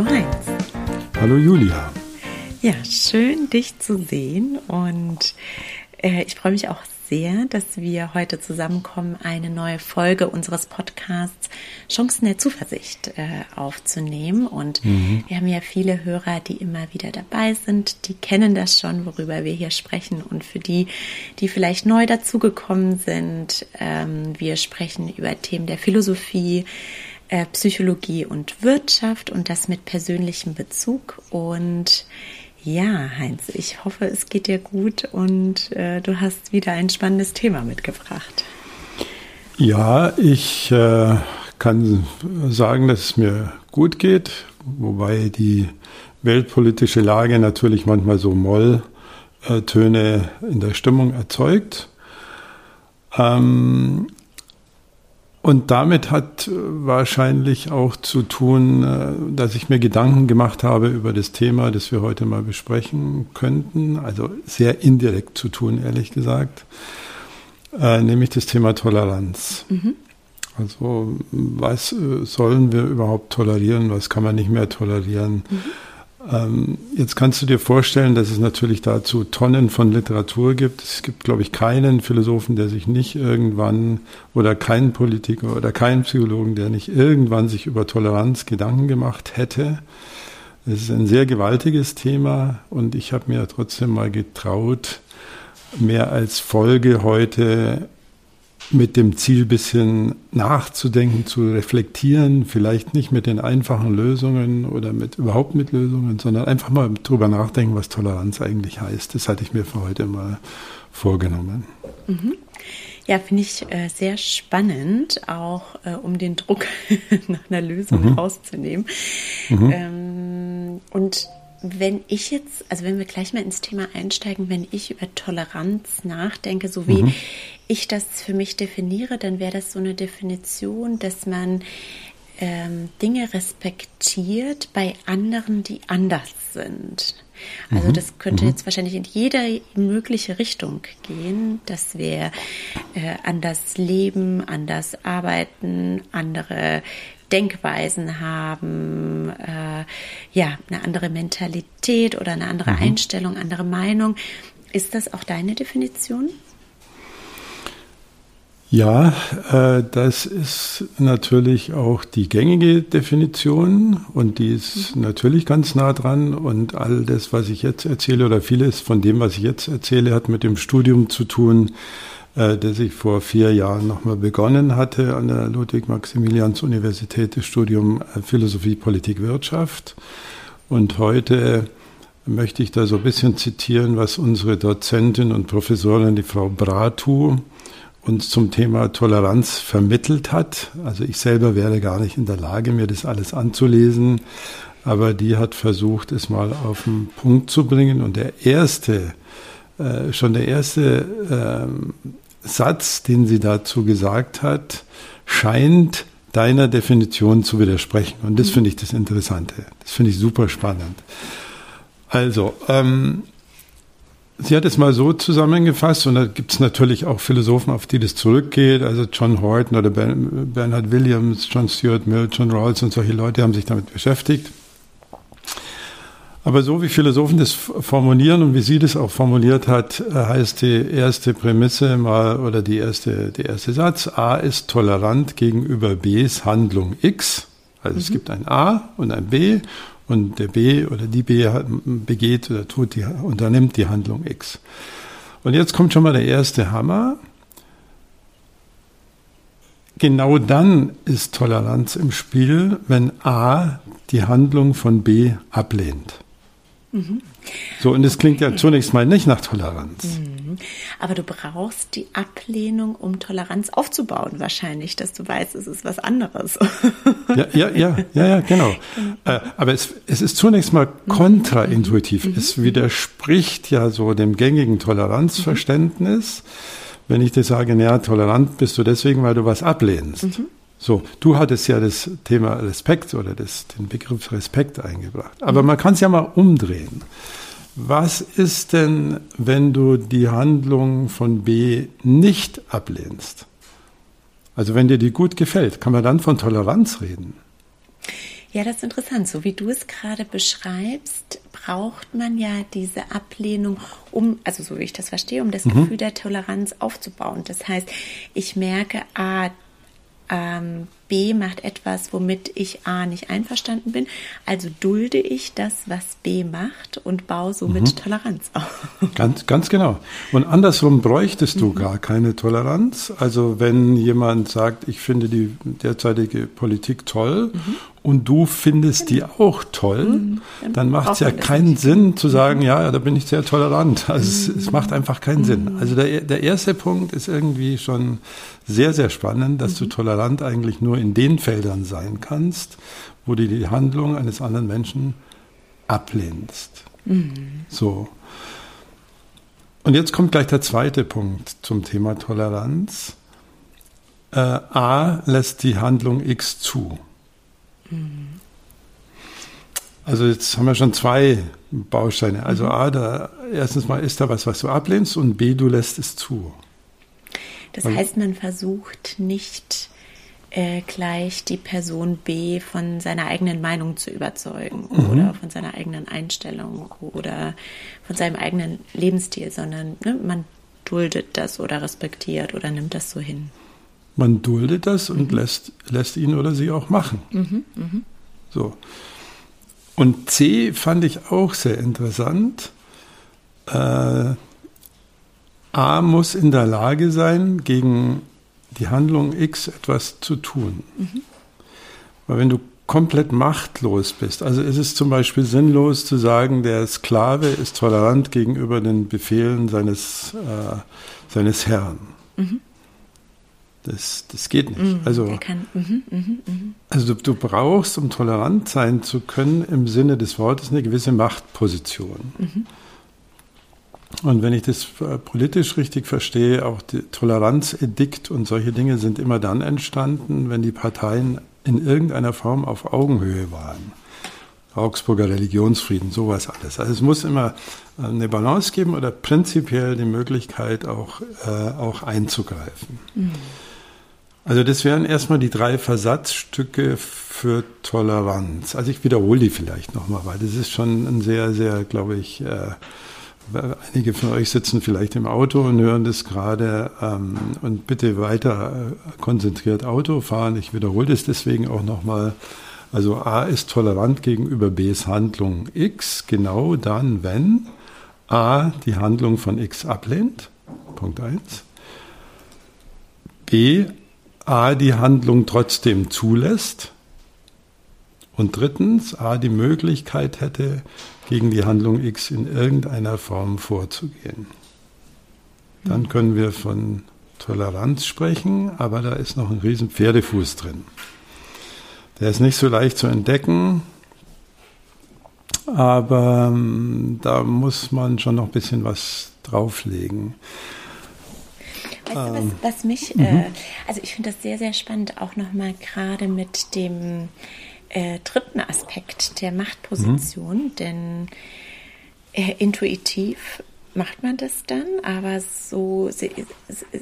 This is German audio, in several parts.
Hallo Heinz. Hallo Julia. Ja, schön dich zu sehen und äh, ich freue mich auch sehr, dass wir heute zusammenkommen, eine neue Folge unseres Podcasts Chancen der Zuversicht äh, aufzunehmen. Und mhm. wir haben ja viele Hörer, die immer wieder dabei sind, die kennen das schon, worüber wir hier sprechen. Und für die, die vielleicht neu dazugekommen sind, ähm, wir sprechen über Themen der Philosophie, äh, Psychologie und Wirtschaft und das mit persönlichem Bezug. Und ja, Heinz, ich hoffe, es geht dir gut und äh, du hast wieder ein spannendes Thema mitgebracht. Ja, ich äh, kann sagen, dass es mir gut geht, wobei die weltpolitische Lage natürlich manchmal so Molltöne in der Stimmung erzeugt. Ähm, und damit hat wahrscheinlich auch zu tun, äh, dass ich mir Gedanken gemacht habe über das Thema, das wir heute mal besprechen könnten. Also sehr indirekt zu tun, ehrlich gesagt. Äh, nämlich das Thema Toleranz. Mhm. Also was äh, sollen wir überhaupt tolerieren, was kann man nicht mehr tolerieren? Mhm. Ähm, jetzt kannst du dir vorstellen, dass es natürlich dazu Tonnen von Literatur gibt. Es gibt, glaube ich, keinen Philosophen, der sich nicht irgendwann oder keinen Politiker oder keinen Psychologen, der nicht irgendwann sich über Toleranz Gedanken gemacht hätte. Es ist ein sehr gewaltiges Thema und ich habe mir trotzdem mal getraut, mehr als Folge heute mit dem Ziel, bisschen nachzudenken, zu reflektieren, vielleicht nicht mit den einfachen Lösungen oder mit überhaupt mit Lösungen, sondern einfach mal drüber nachdenken, was Toleranz eigentlich heißt. Das hatte ich mir für heute mal vorgenommen. Mhm. Ja, finde ich äh, sehr spannend, auch äh, um den Druck nach einer Lösung mhm. rauszunehmen. Mhm. Ähm, und wenn ich jetzt, also wenn wir gleich mal ins Thema einsteigen, wenn ich über Toleranz nachdenke, so wie mhm. ich das für mich definiere, dann wäre das so eine Definition, dass man ähm, Dinge respektiert bei anderen, die anders sind. Also mhm. das könnte mhm. jetzt wahrscheinlich in jede mögliche Richtung gehen, dass wir äh, anders leben, anders arbeiten, andere Denkweisen haben, äh, ja, eine andere Mentalität oder eine andere mhm. Einstellung, andere Meinung. Ist das auch deine Definition? Ja, äh, das ist natürlich auch die gängige Definition und die ist mhm. natürlich ganz nah dran und all das, was ich jetzt erzähle oder vieles von dem, was ich jetzt erzähle, hat mit dem Studium zu tun, das ich vor vier Jahren nochmal begonnen hatte an der Ludwig-Maximilians-Universität, das Studium äh, Philosophie, Politik, Wirtschaft. Und heute möchte ich da so ein bisschen zitieren, was unsere Dozentin und Professorin, die Frau Bratu, uns zum Thema Toleranz vermittelt hat. Also ich selber wäre gar nicht in der Lage, mir das alles anzulesen, aber die hat versucht, es mal auf den Punkt zu bringen. Und der erste, äh, schon der erste ähm, Satz, den sie dazu gesagt hat, scheint deiner Definition zu widersprechen. Und das mhm. finde ich das Interessante. Das finde ich super spannend. Also, ähm, sie hat es mal so zusammengefasst, und da gibt es natürlich auch Philosophen, auf die das zurückgeht, also John Horton oder Bernhard Williams, John Stuart Mill, John Rawls und solche Leute haben sich damit beschäftigt. Aber so wie Philosophen das formulieren und wie sie das auch formuliert hat, äh, heißt die erste Prämisse mal oder die erste, der erste Satz, A ist tolerant gegenüber Bs Handlung X. Also mhm. es gibt ein A und ein B und der B oder die B begeht oder tut die, unternimmt die Handlung X. Und jetzt kommt schon mal der erste Hammer. Genau dann ist Toleranz im Spiel, wenn A die Handlung von B ablehnt. So, und das klingt ja zunächst mal nicht nach Toleranz. Mhm. Aber du brauchst die Ablehnung, um Toleranz aufzubauen, wahrscheinlich, dass du weißt, es ist was anderes. Ja, ja, ja, ja, ja genau. genau. Äh, aber es, es ist zunächst mal mhm. kontraintuitiv. Mhm. Es widerspricht ja so dem gängigen Toleranzverständnis, wenn ich dir sage, naja, tolerant bist du deswegen, weil du was ablehnst. So, du hattest ja das Thema Respekt oder das, den Begriff Respekt eingebracht. Aber man kann es ja mal umdrehen. Was ist denn, wenn du die Handlung von B nicht ablehnst? Also wenn dir die gut gefällt, kann man dann von Toleranz reden? Ja, das ist interessant. So wie du es gerade beschreibst, braucht man ja diese Ablehnung, um, also so wie ich das verstehe, um das mhm. Gefühl der Toleranz aufzubauen. Das heißt, ich merke, ah, ähm, B macht etwas, womit ich A nicht einverstanden bin. Also dulde ich das, was B macht und baue somit mhm. Toleranz auf. Ganz, ganz genau. Und andersrum bräuchtest du mhm. gar keine Toleranz. Also wenn jemand sagt, ich finde die derzeitige Politik toll mhm und du findest die auch toll, mhm. dann macht es ja keinen Sinn zu sagen, mhm. ja, da bin ich sehr tolerant. Also es, es mhm. macht einfach keinen Sinn. Also der, der erste Punkt ist irgendwie schon sehr, sehr spannend, dass du tolerant eigentlich nur in den Feldern sein kannst, wo du die Handlung eines anderen Menschen ablehnst. So. Und jetzt kommt gleich der zweite Punkt zum Thema Toleranz. Äh, A lässt die Handlung X zu. Also jetzt haben wir schon zwei Bausteine. Also mhm. A, da, erstens mal ist da was, was du ablehnst und B, du lässt es zu. Das und, heißt, man versucht nicht äh, gleich die Person B von seiner eigenen Meinung zu überzeugen mhm. oder von seiner eigenen Einstellung oder von seinem eigenen Lebensstil, sondern ne, man duldet das oder respektiert oder nimmt das so hin. Man duldet das und lässt, lässt ihn oder sie auch machen. Mhm, mh. So. Und C fand ich auch sehr interessant. Äh, A muss in der Lage sein, gegen die Handlung X etwas zu tun. Mhm. Weil wenn du komplett machtlos bist, also ist es zum Beispiel sinnlos zu sagen, der Sklave ist tolerant gegenüber den Befehlen seines, äh, seines Herrn. Mhm. Das, das geht nicht. Mm, also, kann, mm, mm, also du, du, brauchst, um tolerant sein zu können, im Sinne des Wortes eine gewisse Machtposition. -hmm. Und wenn ich das äh, politisch richtig verstehe, auch die Toleranzedikt und solche Dinge sind immer dann entstanden, wenn die Parteien in irgendeiner Form auf Augenhöhe waren. Augsburger Religionsfrieden, sowas alles. Also es muss immer äh, eine Balance geben oder prinzipiell die Möglichkeit auch, äh, auch einzugreifen. Mhm. Also das wären erstmal die drei Versatzstücke für Toleranz. Also ich wiederhole die vielleicht nochmal, weil das ist schon ein sehr, sehr, glaube ich, äh, einige von euch sitzen vielleicht im Auto und hören das gerade ähm, und bitte weiter äh, konzentriert Auto fahren. Ich wiederhole das deswegen auch nochmal. Also A ist tolerant gegenüber Bs Handlung X, genau dann, wenn A die Handlung von X ablehnt, Punkt 1. B A die Handlung trotzdem zulässt und drittens A die Möglichkeit hätte, gegen die Handlung X in irgendeiner Form vorzugehen. Dann können wir von Toleranz sprechen, aber da ist noch ein riesen Pferdefuß drin. Der ist nicht so leicht zu entdecken, aber ähm, da muss man schon noch ein bisschen was drauflegen. Weißt du, was, ähm, was mich, mhm. äh, also ich finde das sehr, sehr spannend, auch nochmal gerade mit dem äh, dritten Aspekt der Machtposition, mhm. denn äh, intuitiv macht man das dann, aber so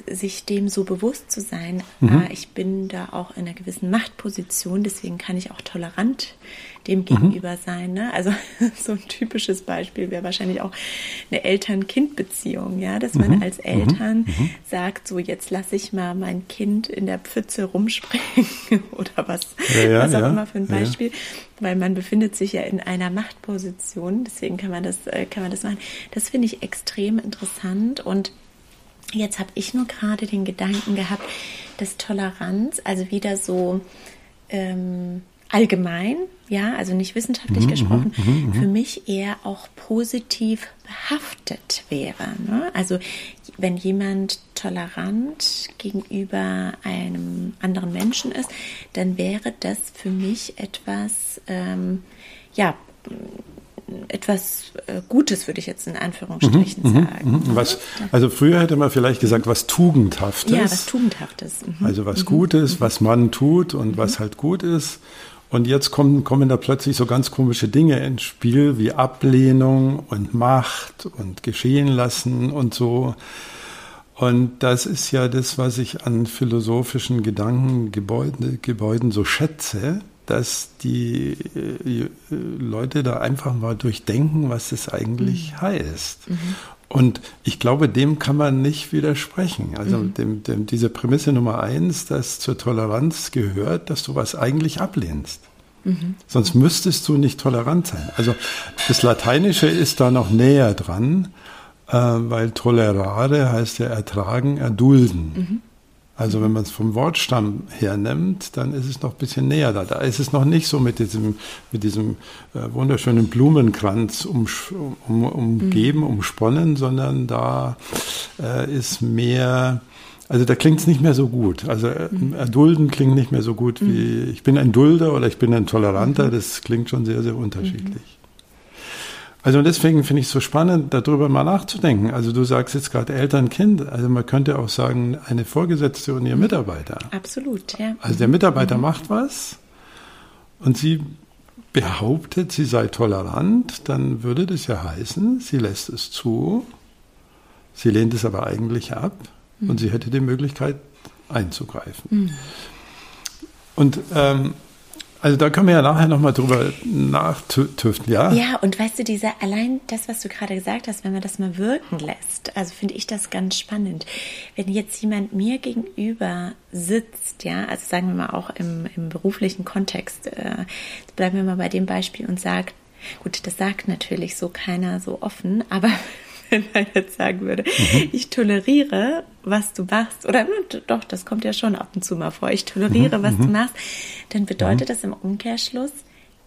sich dem so bewusst zu sein, mhm. ah, ich bin da auch in einer gewissen Machtposition, deswegen kann ich auch tolerant dem mhm. gegenüber mhm. sein. Ne? Also so ein typisches Beispiel wäre wahrscheinlich auch eine Eltern-Kind-Beziehung, ja, dass man mhm. als Eltern mhm. Mhm. sagt, so jetzt lasse ich mal mein Kind in der Pfütze rumspringen oder was, ja, ja, was auch ja, immer für ein Beispiel, weil man befindet sich ja in einer Machtposition, deswegen kann man das, äh, kann man das machen. Das finde ich extrem interessant und Jetzt habe ich nur gerade den Gedanken gehabt, dass Toleranz, also wieder so ähm, allgemein, ja, also nicht wissenschaftlich mhm, gesprochen, mhm, mhm, mhm, für mich eher auch positiv behaftet wäre. Ne? Also wenn jemand tolerant gegenüber einem anderen Menschen ist, dann wäre das für mich etwas, ähm, ja, etwas äh, Gutes, würde ich jetzt in Anführungsstrichen mhm, sagen. Mhm, was, also früher hätte man vielleicht gesagt, was Tugendhaftes. Ja, was Tugendhaftes. Mhm. Also was Gutes, was man tut und was halt gut ist. Und jetzt kommen, kommen da plötzlich so ganz komische Dinge ins Spiel wie Ablehnung und Macht und geschehen lassen und so. Und das ist ja das, was ich an philosophischen Gedankengebäuden Gebäuden so schätze, dass die äh, Leute da einfach mal durchdenken, was es eigentlich mhm. heißt. Mhm. Und ich glaube, dem kann man nicht widersprechen. Also mhm. dem, dem, diese Prämisse Nummer eins, dass zur Toleranz gehört, dass du was eigentlich ablehnst. Mhm. Sonst müsstest du nicht tolerant sein. Also das Lateinische ist da noch näher dran, äh, weil tolerare heißt ja ertragen, erdulden. Mhm. Also wenn man es vom Wortstamm her nimmt, dann ist es noch ein bisschen näher da. Da ist es noch nicht so mit diesem, mit diesem äh, wunderschönen Blumenkranz um, um, umgeben, mhm. umsponnen, sondern da äh, ist mehr, also da klingt es nicht mehr so gut. Also äh, mhm. erdulden klingt nicht mehr so gut wie mhm. ich bin ein Dulder oder ich bin ein Toleranter. Das klingt schon sehr, sehr unterschiedlich. Also deswegen finde ich es so spannend, darüber mal nachzudenken. Also du sagst jetzt gerade Eltern-Kind, also man könnte auch sagen, eine Vorgesetzte und ihr mhm. Mitarbeiter. Absolut, ja. Also der Mitarbeiter mhm. macht was und sie behauptet, sie sei tolerant, dann würde das ja heißen, sie lässt es zu, sie lehnt es aber eigentlich ab mhm. und sie hätte die Möglichkeit einzugreifen. Mhm. Und ähm, also da können wir ja nachher nochmal drüber nachtüften, ja? Ja, und weißt du, dieser, allein das, was du gerade gesagt hast, wenn man das mal wirken lässt, also finde ich das ganz spannend. Wenn jetzt jemand mir gegenüber sitzt, ja, also sagen wir mal auch im, im beruflichen Kontext, äh, bleiben wir mal bei dem Beispiel und sagt, gut, das sagt natürlich so keiner so offen, aber wenn er jetzt sagen würde, mhm. ich toleriere, was du machst, oder doch, das kommt ja schon ab und zu mal vor, ich toleriere, mhm. was du mhm. machst, dann bedeutet das im Umkehrschluss,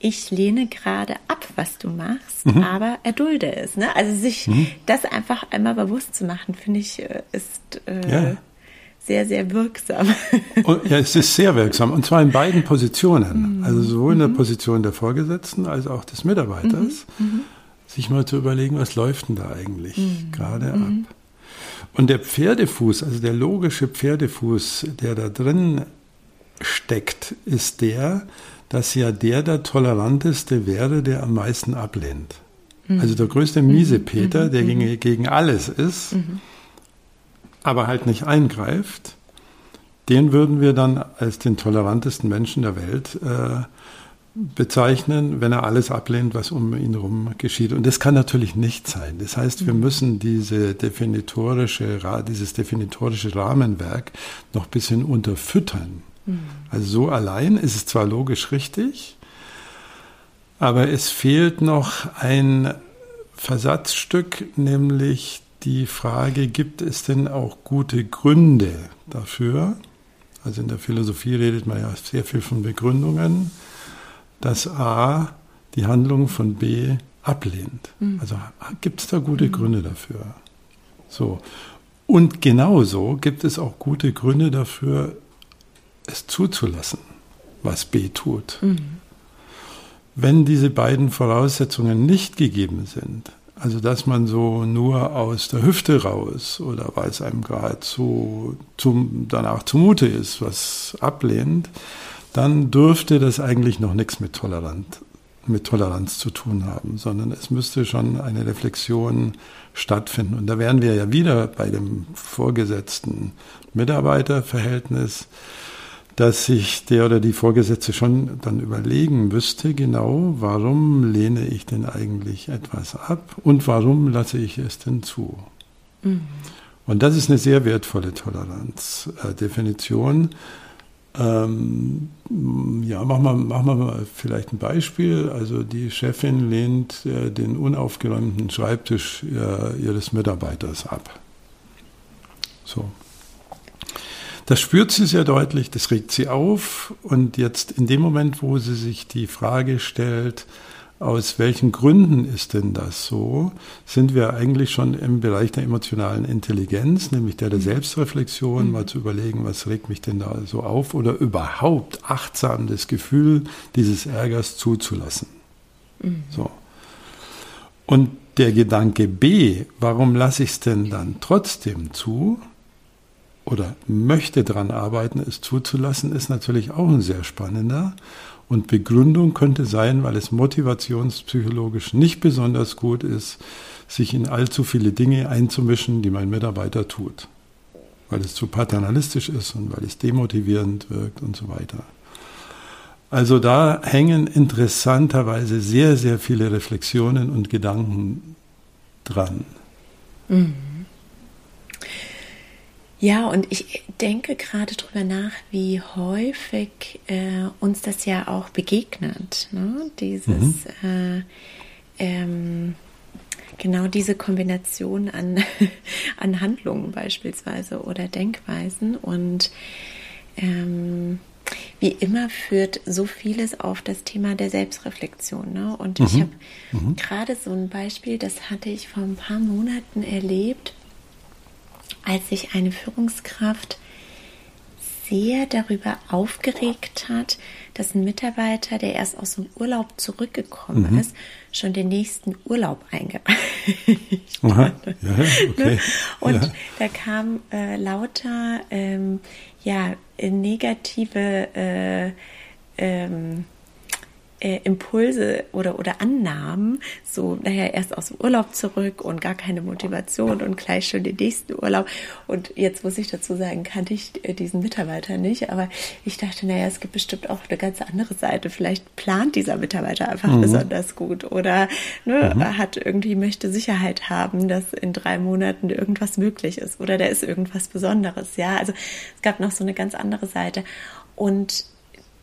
ich lehne gerade ab, was du machst, mhm. aber erdulde es. Ne? Also sich mhm. das einfach einmal bewusst zu machen, finde ich, äh, ist äh, ja. sehr, sehr wirksam. Und, ja, es ist sehr wirksam und zwar in beiden Positionen. Mhm. Also sowohl in der Position der Vorgesetzten als auch des Mitarbeiters sich mal zu überlegen, was läuft denn da eigentlich mhm. gerade mhm. ab. Und der Pferdefuß, also der logische Pferdefuß, der da drin steckt, ist der, dass ja der der toleranteste wäre, der am meisten ablehnt. Mhm. Also der größte Miesepeter, mhm. der gegen, mhm. gegen alles ist, mhm. aber halt nicht eingreift, den würden wir dann als den tolerantesten Menschen der Welt äh, bezeichnen, wenn er alles ablehnt, was um ihn herum geschieht. Und das kann natürlich nicht sein. Das heißt, wir mhm. müssen diese definitorische, dieses definitorische Rahmenwerk noch ein bisschen unterfüttern. Mhm. Also so allein ist es zwar logisch richtig, aber es fehlt noch ein Versatzstück, nämlich die Frage, gibt es denn auch gute Gründe dafür? Also in der Philosophie redet man ja sehr viel von Begründungen dass A die Handlung von B ablehnt. Mhm. Also gibt es da gute mhm. Gründe dafür. So. Und genauso gibt es auch gute Gründe dafür, es zuzulassen, was B tut. Mhm. Wenn diese beiden Voraussetzungen nicht gegeben sind, also dass man so nur aus der Hüfte raus oder weil es einem gerade so zum, danach zumute ist, was ablehnt, dann dürfte das eigentlich noch nichts mit, Tolerant, mit Toleranz zu tun haben, sondern es müsste schon eine Reflexion stattfinden. Und da wären wir ja wieder bei dem vorgesetzten Mitarbeiterverhältnis, dass sich der oder die Vorgesetzte schon dann überlegen müsste, genau, warum lehne ich denn eigentlich etwas ab und warum lasse ich es denn zu? Mhm. Und das ist eine sehr wertvolle Toleranzdefinition. Äh, ähm, ja, machen wir, machen mal vielleicht ein Beispiel. Also die Chefin lehnt äh, den unaufgeräumten Schreibtisch äh, ihres Mitarbeiters ab. So. Das spürt sie sehr deutlich, das regt sie auf und jetzt in dem Moment, wo sie sich die Frage stellt, aus welchen Gründen ist denn das so, sind wir eigentlich schon im Bereich der emotionalen Intelligenz, nämlich der der mhm. Selbstreflexion, mhm. mal zu überlegen, was regt mich denn da so auf oder überhaupt achtsam das Gefühl dieses Ärgers zuzulassen. Mhm. So. Und der Gedanke B, warum lasse ich es denn dann trotzdem zu oder möchte daran arbeiten, es zuzulassen, ist natürlich auch ein sehr spannender. Und Begründung könnte sein, weil es motivationspsychologisch nicht besonders gut ist, sich in allzu viele Dinge einzumischen, die mein Mitarbeiter tut. Weil es zu paternalistisch ist und weil es demotivierend wirkt und so weiter. Also da hängen interessanterweise sehr, sehr viele Reflexionen und Gedanken dran. Mhm. Ja, und ich denke gerade darüber nach, wie häufig äh, uns das ja auch begegnet. Ne? Dieses, mhm. äh, ähm, genau diese Kombination an, an Handlungen beispielsweise oder Denkweisen. Und ähm, wie immer führt so vieles auf das Thema der Selbstreflexion. Ne? Und mhm. ich habe mhm. gerade so ein Beispiel, das hatte ich vor ein paar Monaten erlebt als sich eine Führungskraft sehr darüber aufgeregt hat, dass ein Mitarbeiter, der erst aus dem Urlaub zurückgekommen mhm. ist, schon den nächsten Urlaub eingereicht hat. Ja, okay. Und ja. da kam äh, lauter ähm, ja, negative äh, ähm, äh, Impulse oder, oder Annahmen, so, naja, erst aus dem Urlaub zurück und gar keine Motivation und gleich schon den nächsten Urlaub. Und jetzt muss ich dazu sagen, kannte ich äh, diesen Mitarbeiter nicht, aber ich dachte, naja, es gibt bestimmt auch eine ganz andere Seite. Vielleicht plant dieser Mitarbeiter einfach mhm. besonders gut oder ne, mhm. hat irgendwie, möchte Sicherheit haben, dass in drei Monaten irgendwas möglich ist oder da ist irgendwas Besonderes. Ja, also es gab noch so eine ganz andere Seite. Und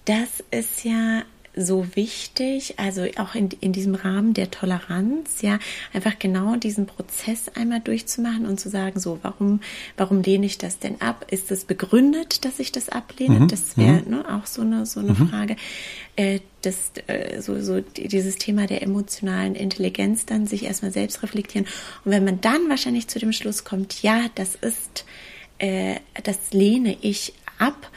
das ist ja so wichtig, also auch in, in diesem Rahmen der Toleranz, ja, einfach genau diesen Prozess einmal durchzumachen und zu sagen, so, warum, warum lehne ich das denn ab? Ist es begründet, dass ich das ablehne? Mhm. Das wäre mhm. ne, auch so eine, so eine mhm. Frage. Äh, das, äh, so, so dieses Thema der emotionalen Intelligenz dann sich erstmal selbst reflektieren. Und wenn man dann wahrscheinlich zu dem Schluss kommt, ja, das ist, äh, das lehne ich ab,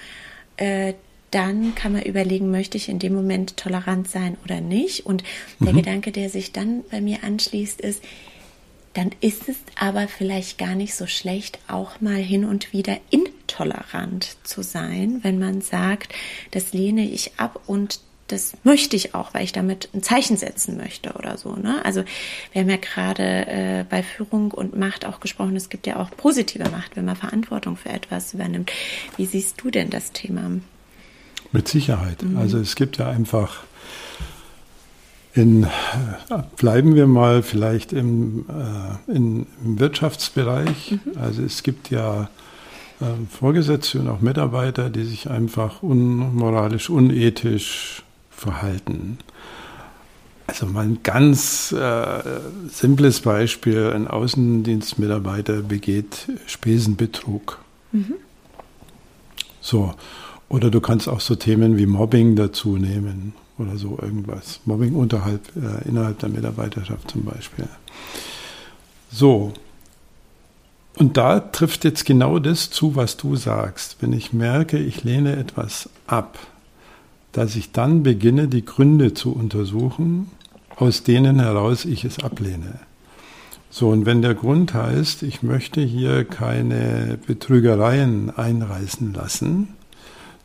äh, dann kann man überlegen, möchte ich in dem Moment tolerant sein oder nicht. Und der mhm. Gedanke, der sich dann bei mir anschließt, ist, dann ist es aber vielleicht gar nicht so schlecht, auch mal hin und wieder intolerant zu sein, wenn man sagt, das lehne ich ab und das möchte ich auch, weil ich damit ein Zeichen setzen möchte oder so. Ne? Also wir haben ja gerade äh, bei Führung und Macht auch gesprochen, es gibt ja auch positive Macht, wenn man Verantwortung für etwas übernimmt. Wie siehst du denn das Thema? Mit Sicherheit. Mhm. Also es gibt ja einfach in, bleiben wir mal vielleicht im, äh, in, im Wirtschaftsbereich. Mhm. Also es gibt ja äh, Vorgesetzte und auch Mitarbeiter, die sich einfach unmoralisch, unethisch verhalten. Also mal ein ganz äh, simples Beispiel, ein Außendienstmitarbeiter begeht Spesenbetrug. Mhm. So, oder du kannst auch so Themen wie Mobbing dazu nehmen oder so irgendwas. Mobbing unterhalb, äh, innerhalb der Mitarbeiterschaft zum Beispiel. So. Und da trifft jetzt genau das zu, was du sagst. Wenn ich merke, ich lehne etwas ab, dass ich dann beginne, die Gründe zu untersuchen, aus denen heraus ich es ablehne. So, und wenn der Grund heißt, ich möchte hier keine Betrügereien einreißen lassen,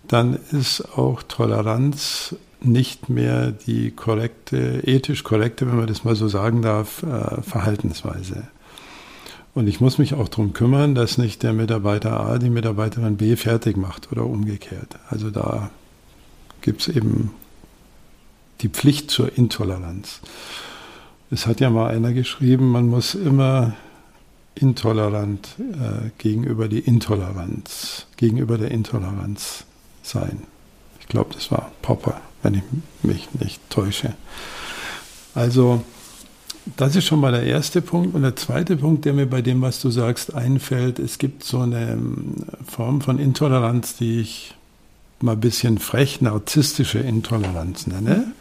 dann ist auch Toleranz nicht mehr die korrekte, ethisch korrekte, wenn man das mal so sagen darf, äh, Verhaltensweise. Und ich muss mich auch darum kümmern, dass nicht der Mitarbeiter A die Mitarbeiterin B fertig macht oder umgekehrt. Also da gibt es eben die Pflicht zur Intoleranz. Es hat ja mal einer geschrieben, man muss immer intolerant äh, gegenüber die Intoleranz, gegenüber der Intoleranz sein. Ich glaube, das war Popper, wenn ich mich nicht täusche. Also, das ist schon mal der erste Punkt. Und der zweite Punkt, der mir bei dem, was du sagst, einfällt, es gibt so eine ähm, Form von Intoleranz, die ich mal ein bisschen frech narzisstische Intoleranz nenne.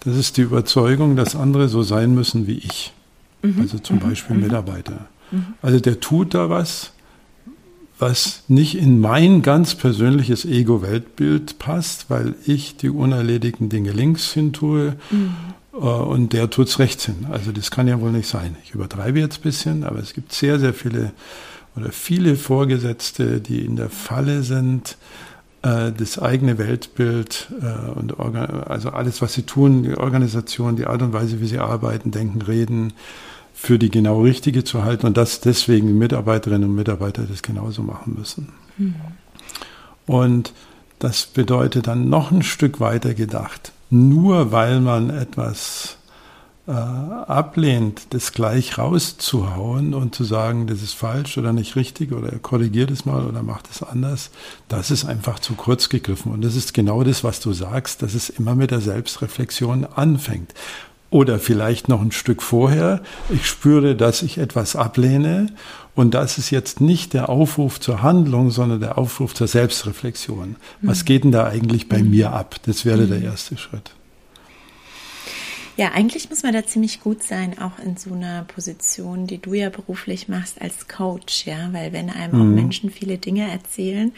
Das ist die Überzeugung, dass andere so sein müssen wie ich. Mhm. Also zum mhm. Beispiel mhm. Mitarbeiter. Mhm. Also der tut da was, was nicht in mein ganz persönliches Ego-Weltbild passt, weil ich die unerledigten Dinge links hin tue mhm. äh, und der tut's rechts hin. Also das kann ja wohl nicht sein. Ich übertreibe jetzt ein bisschen, aber es gibt sehr, sehr viele oder viele Vorgesetzte, die in der Falle sind, äh, das eigene Weltbild äh, und also alles, was sie tun, die Organisation, die Art und Weise, wie sie arbeiten, denken, reden, für die genau richtige zu halten und dass deswegen Mitarbeiterinnen und Mitarbeiter das genauso machen müssen. Mhm. Und das bedeutet dann noch ein Stück weiter gedacht. Nur weil man etwas äh, ablehnt, das gleich rauszuhauen und zu sagen, das ist falsch oder nicht richtig oder korrigiert es mal oder macht es anders, das ist einfach zu kurz gegriffen. Und das ist genau das, was du sagst, dass es immer mit der Selbstreflexion anfängt. Oder vielleicht noch ein Stück vorher, ich spüre, dass ich etwas ablehne und das ist jetzt nicht der Aufruf zur Handlung, sondern der Aufruf zur Selbstreflexion. Was mhm. geht denn da eigentlich bei mhm. mir ab? Das wäre der mhm. erste Schritt. Ja, eigentlich muss man da ziemlich gut sein, auch in so einer Position, die du ja beruflich machst als Coach, ja, weil wenn einem mhm. auch Menschen viele Dinge erzählen,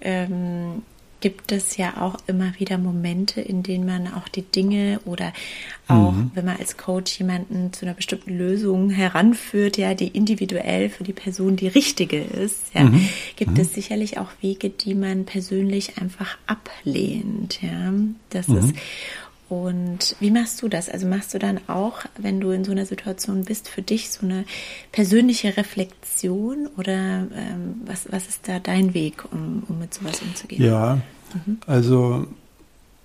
ähm, gibt es ja auch immer wieder Momente, in denen man auch die Dinge oder auch, mhm. wenn man als Coach jemanden zu einer bestimmten Lösung heranführt, ja, die individuell für die Person die richtige ist, ja, mhm. gibt mhm. es sicherlich auch Wege, die man persönlich einfach ablehnt, ja. Das mhm. ist und wie machst du das? Also machst du dann auch, wenn du in so einer Situation bist, für dich so eine persönliche Reflexion oder ähm, was, was ist da dein Weg, um, um mit sowas umzugehen? Ja, mhm. also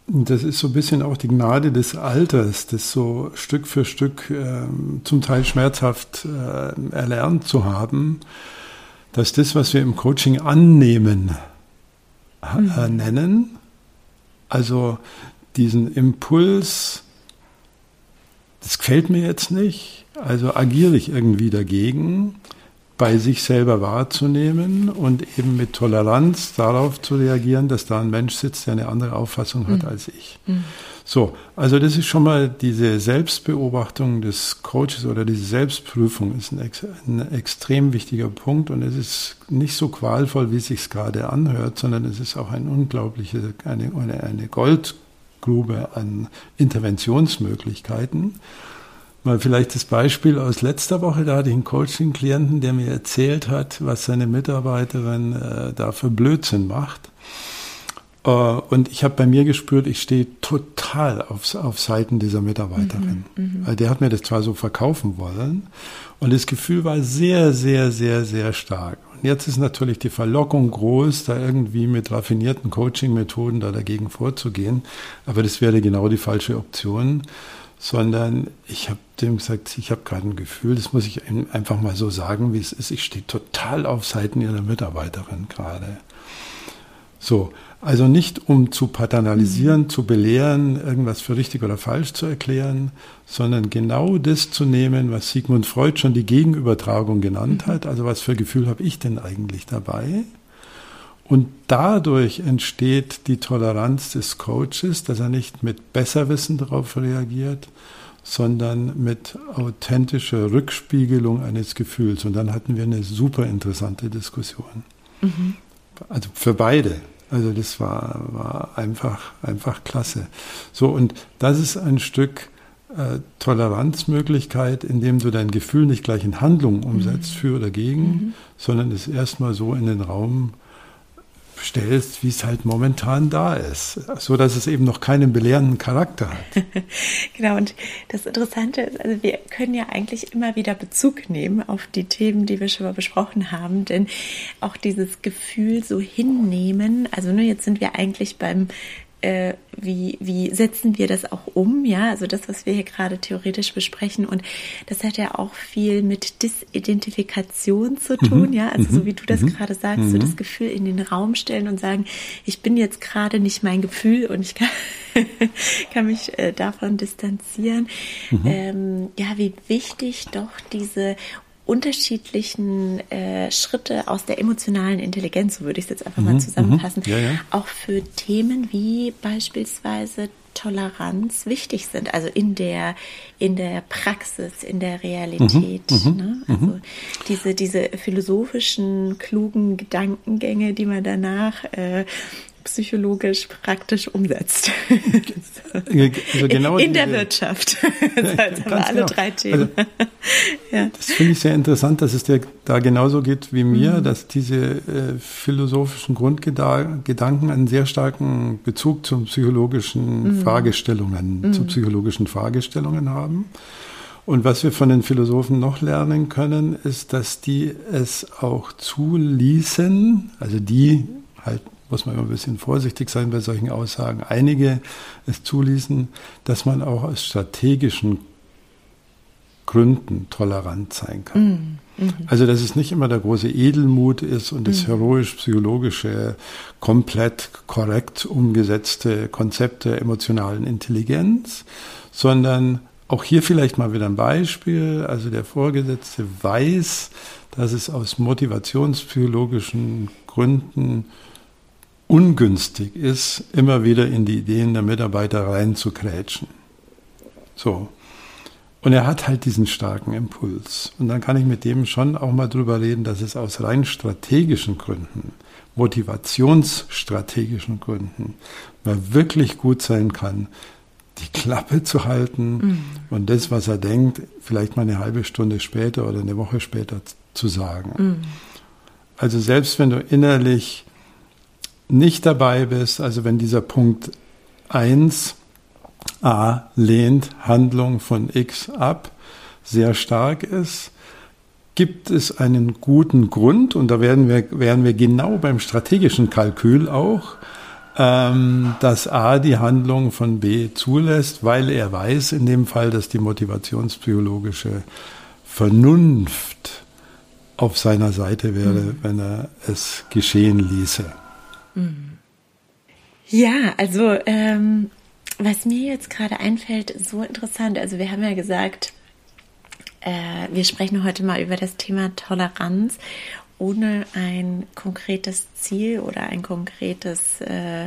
das ist so ein bisschen auch die Gnade des Alters, das so Stück für Stück äh, zum Teil schmerzhaft äh, erlernt zu haben, dass das, was wir im Coaching annehmen, äh, mhm. nennen, also diesen Impuls, das gefällt mir jetzt nicht, also agiere ich irgendwie dagegen, bei sich selber wahrzunehmen und eben mit Toleranz darauf zu reagieren, dass da ein Mensch sitzt, der eine andere Auffassung hat mhm. als ich. Mhm. So, also das ist schon mal diese Selbstbeobachtung des Coaches oder diese Selbstprüfung ist ein, ein extrem wichtiger Punkt und es ist nicht so qualvoll, wie es sich gerade anhört, sondern es ist auch ein unglaubliches, eine, eine Gold Grube an Interventionsmöglichkeiten. Mal vielleicht das Beispiel aus letzter Woche, da hatte ich einen Coaching-Klienten, der mir erzählt hat, was seine Mitarbeiterin äh, da für Blödsinn macht. Äh, und ich habe bei mir gespürt, ich stehe total auf, auf Seiten dieser Mitarbeiterin. Mhm, mh. Der hat mir das zwar so verkaufen wollen und das Gefühl war sehr, sehr, sehr, sehr stark. Jetzt ist natürlich die Verlockung groß, da irgendwie mit raffinierten Coaching-Methoden da dagegen vorzugehen. Aber das wäre genau die falsche Option. Sondern ich habe dem gesagt, ich habe gerade ein Gefühl, das muss ich einfach mal so sagen, wie es ist. Ich stehe total auf Seiten ihrer Mitarbeiterin gerade. So, also nicht um zu paternalisieren, zu belehren, irgendwas für richtig oder falsch zu erklären, sondern genau das zu nehmen, was Sigmund Freud schon die Gegenübertragung genannt hat. Also was für Gefühl habe ich denn eigentlich dabei? Und dadurch entsteht die Toleranz des Coaches, dass er nicht mit Besserwissen darauf reagiert, sondern mit authentischer Rückspiegelung eines Gefühls. Und dann hatten wir eine super interessante Diskussion. Mhm. Also für beide. Also das war, war einfach, einfach klasse. So, und das ist ein Stück äh, Toleranzmöglichkeit, indem du dein Gefühl nicht gleich in Handlung umsetzt, mhm. für oder gegen, mhm. sondern es erstmal so in den Raum stellst, wie es halt momentan da ist, so dass es eben noch keinen belehrenden Charakter hat. genau, und das Interessante ist, also wir können ja eigentlich immer wieder Bezug nehmen auf die Themen, die wir schon mal besprochen haben, denn auch dieses Gefühl so hinnehmen, also nur jetzt sind wir eigentlich beim äh, wie, wie setzen wir das auch um, ja, also das, was wir hier gerade theoretisch besprechen und das hat ja auch viel mit Disidentifikation zu tun, mhm. ja, also so mhm. wie du das mhm. gerade sagst, mhm. so das Gefühl in den Raum stellen und sagen, ich bin jetzt gerade nicht mein Gefühl und ich kann, kann mich äh, davon distanzieren. Mhm. Ähm, ja, wie wichtig doch diese unterschiedlichen äh, Schritte aus der emotionalen Intelligenz, so würde ich es jetzt einfach mhm, mal zusammenfassen, mhm. ja, ja. auch für Themen wie beispielsweise Toleranz wichtig sind, also in der in der Praxis, in der Realität. Mhm, mhm ne? Also mhm. diese diese philosophischen klugen Gedankengänge, die man danach äh, psychologisch praktisch umsetzt. Also genau in der Wirtschaft. Jetzt haben wir alle genau. drei Themen. Also, ja. Das finde ich sehr interessant, dass es dir da genauso geht wie mir, mhm. dass diese äh, philosophischen Grundgedanken einen sehr starken Bezug zu psychologischen mhm. Fragestellungen, mhm. zu psychologischen Fragestellungen haben. Und was wir von den Philosophen noch lernen können, ist, dass die es auch zuließen, also die halt muss man immer ein bisschen vorsichtig sein bei solchen Aussagen, einige es zuließen, dass man auch aus strategischen Gründen tolerant sein kann. Mm. Also, dass es nicht immer der große Edelmut ist und das mhm. heroisch-psychologische, komplett korrekt umgesetzte Konzept der emotionalen Intelligenz, sondern auch hier vielleicht mal wieder ein Beispiel. Also der Vorgesetzte weiß, dass es aus motivationspsychologischen Gründen ungünstig ist, immer wieder in die Ideen der Mitarbeiter reinzukrätschen. So. Und er hat halt diesen starken Impuls. Und dann kann ich mit dem schon auch mal drüber reden, dass es aus rein strategischen Gründen, motivationsstrategischen Gründen, mal wirklich gut sein kann, die Klappe zu halten mhm. und das, was er denkt, vielleicht mal eine halbe Stunde später oder eine Woche später zu sagen. Mhm. Also selbst wenn du innerlich nicht dabei bist, also wenn dieser Punkt 1 A lehnt Handlung von X ab, sehr stark ist, gibt es einen guten Grund, und da werden wir, wären wir genau beim strategischen Kalkül auch, ähm, dass A die Handlung von B zulässt, weil er weiß in dem Fall, dass die motivationspsychologische Vernunft auf seiner Seite wäre, mhm. wenn er es geschehen ließe. Mhm. Ja, also ähm, was mir jetzt gerade einfällt, so interessant. Also wir haben ja gesagt, äh, wir sprechen heute mal über das Thema Toleranz ohne ein konkretes Ziel oder ein konkretes, äh,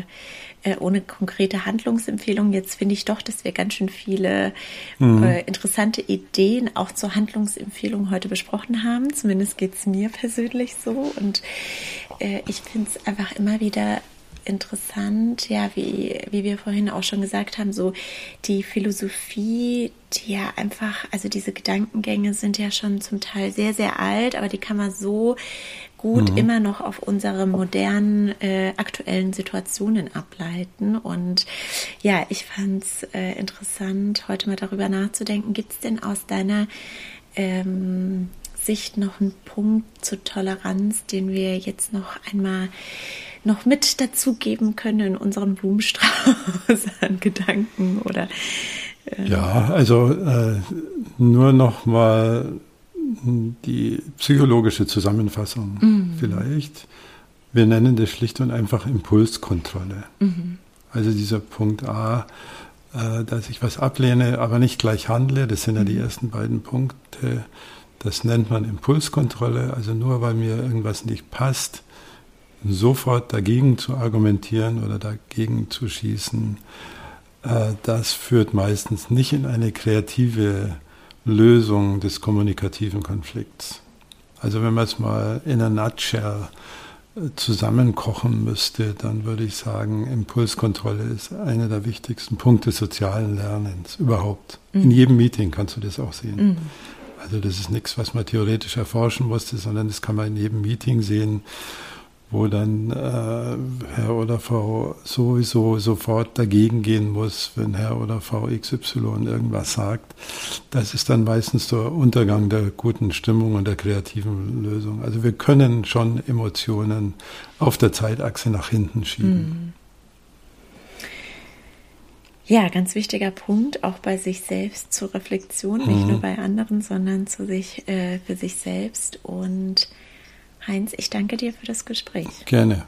äh, ohne konkrete Handlungsempfehlung. Jetzt finde ich doch, dass wir ganz schön viele mhm. äh, interessante Ideen auch zur Handlungsempfehlung heute besprochen haben. Zumindest geht es mir persönlich so. Und äh, ich finde es einfach immer wieder interessant, ja, wie, wie wir vorhin auch schon gesagt haben, so die Philosophie, die ja einfach, also diese Gedankengänge sind ja schon zum Teil sehr, sehr alt, aber die kann man so gut mhm. immer noch auf unsere modernen, äh, aktuellen Situationen ableiten. Und ja, ich fand es äh, interessant, heute mal darüber nachzudenken, gibt es denn aus deiner ähm, Sicht noch einen Punkt zur Toleranz, den wir jetzt noch einmal noch mit dazugeben können in unserem Blumenstrauß an Gedanken oder äh ja, also äh, nur noch mal die psychologische Zusammenfassung mhm. vielleicht. Wir nennen das schlicht und einfach Impulskontrolle. Mhm. Also dieser Punkt A, äh, dass ich was ablehne, aber nicht gleich handle, das sind ja die mhm. ersten beiden Punkte. Das nennt man Impulskontrolle. Also nur weil mir irgendwas nicht passt, sofort dagegen zu argumentieren oder dagegen zu schießen, äh, das führt meistens nicht in eine kreative Lösung des kommunikativen Konflikts. Also wenn man es mal in a nutshell äh, zusammenkochen müsste, dann würde ich sagen, Impulskontrolle ist einer der wichtigsten Punkte sozialen Lernens überhaupt. Mhm. In jedem Meeting kannst du das auch sehen. Mhm. Also das ist nichts, was man theoretisch erforschen musste, sondern das kann man in jedem Meeting sehen wo dann äh, Herr oder Frau sowieso sofort dagegen gehen muss, wenn Herr oder Frau XY irgendwas sagt. Das ist dann meistens der Untergang der guten Stimmung und der kreativen Lösung. Also wir können schon Emotionen auf der Zeitachse nach hinten schieben. Ja, ganz wichtiger Punkt, auch bei sich selbst zur Reflexion, nicht mhm. nur bei anderen, sondern zu sich, äh, für sich selbst und Heinz, ich danke dir für das Gespräch. Gerne.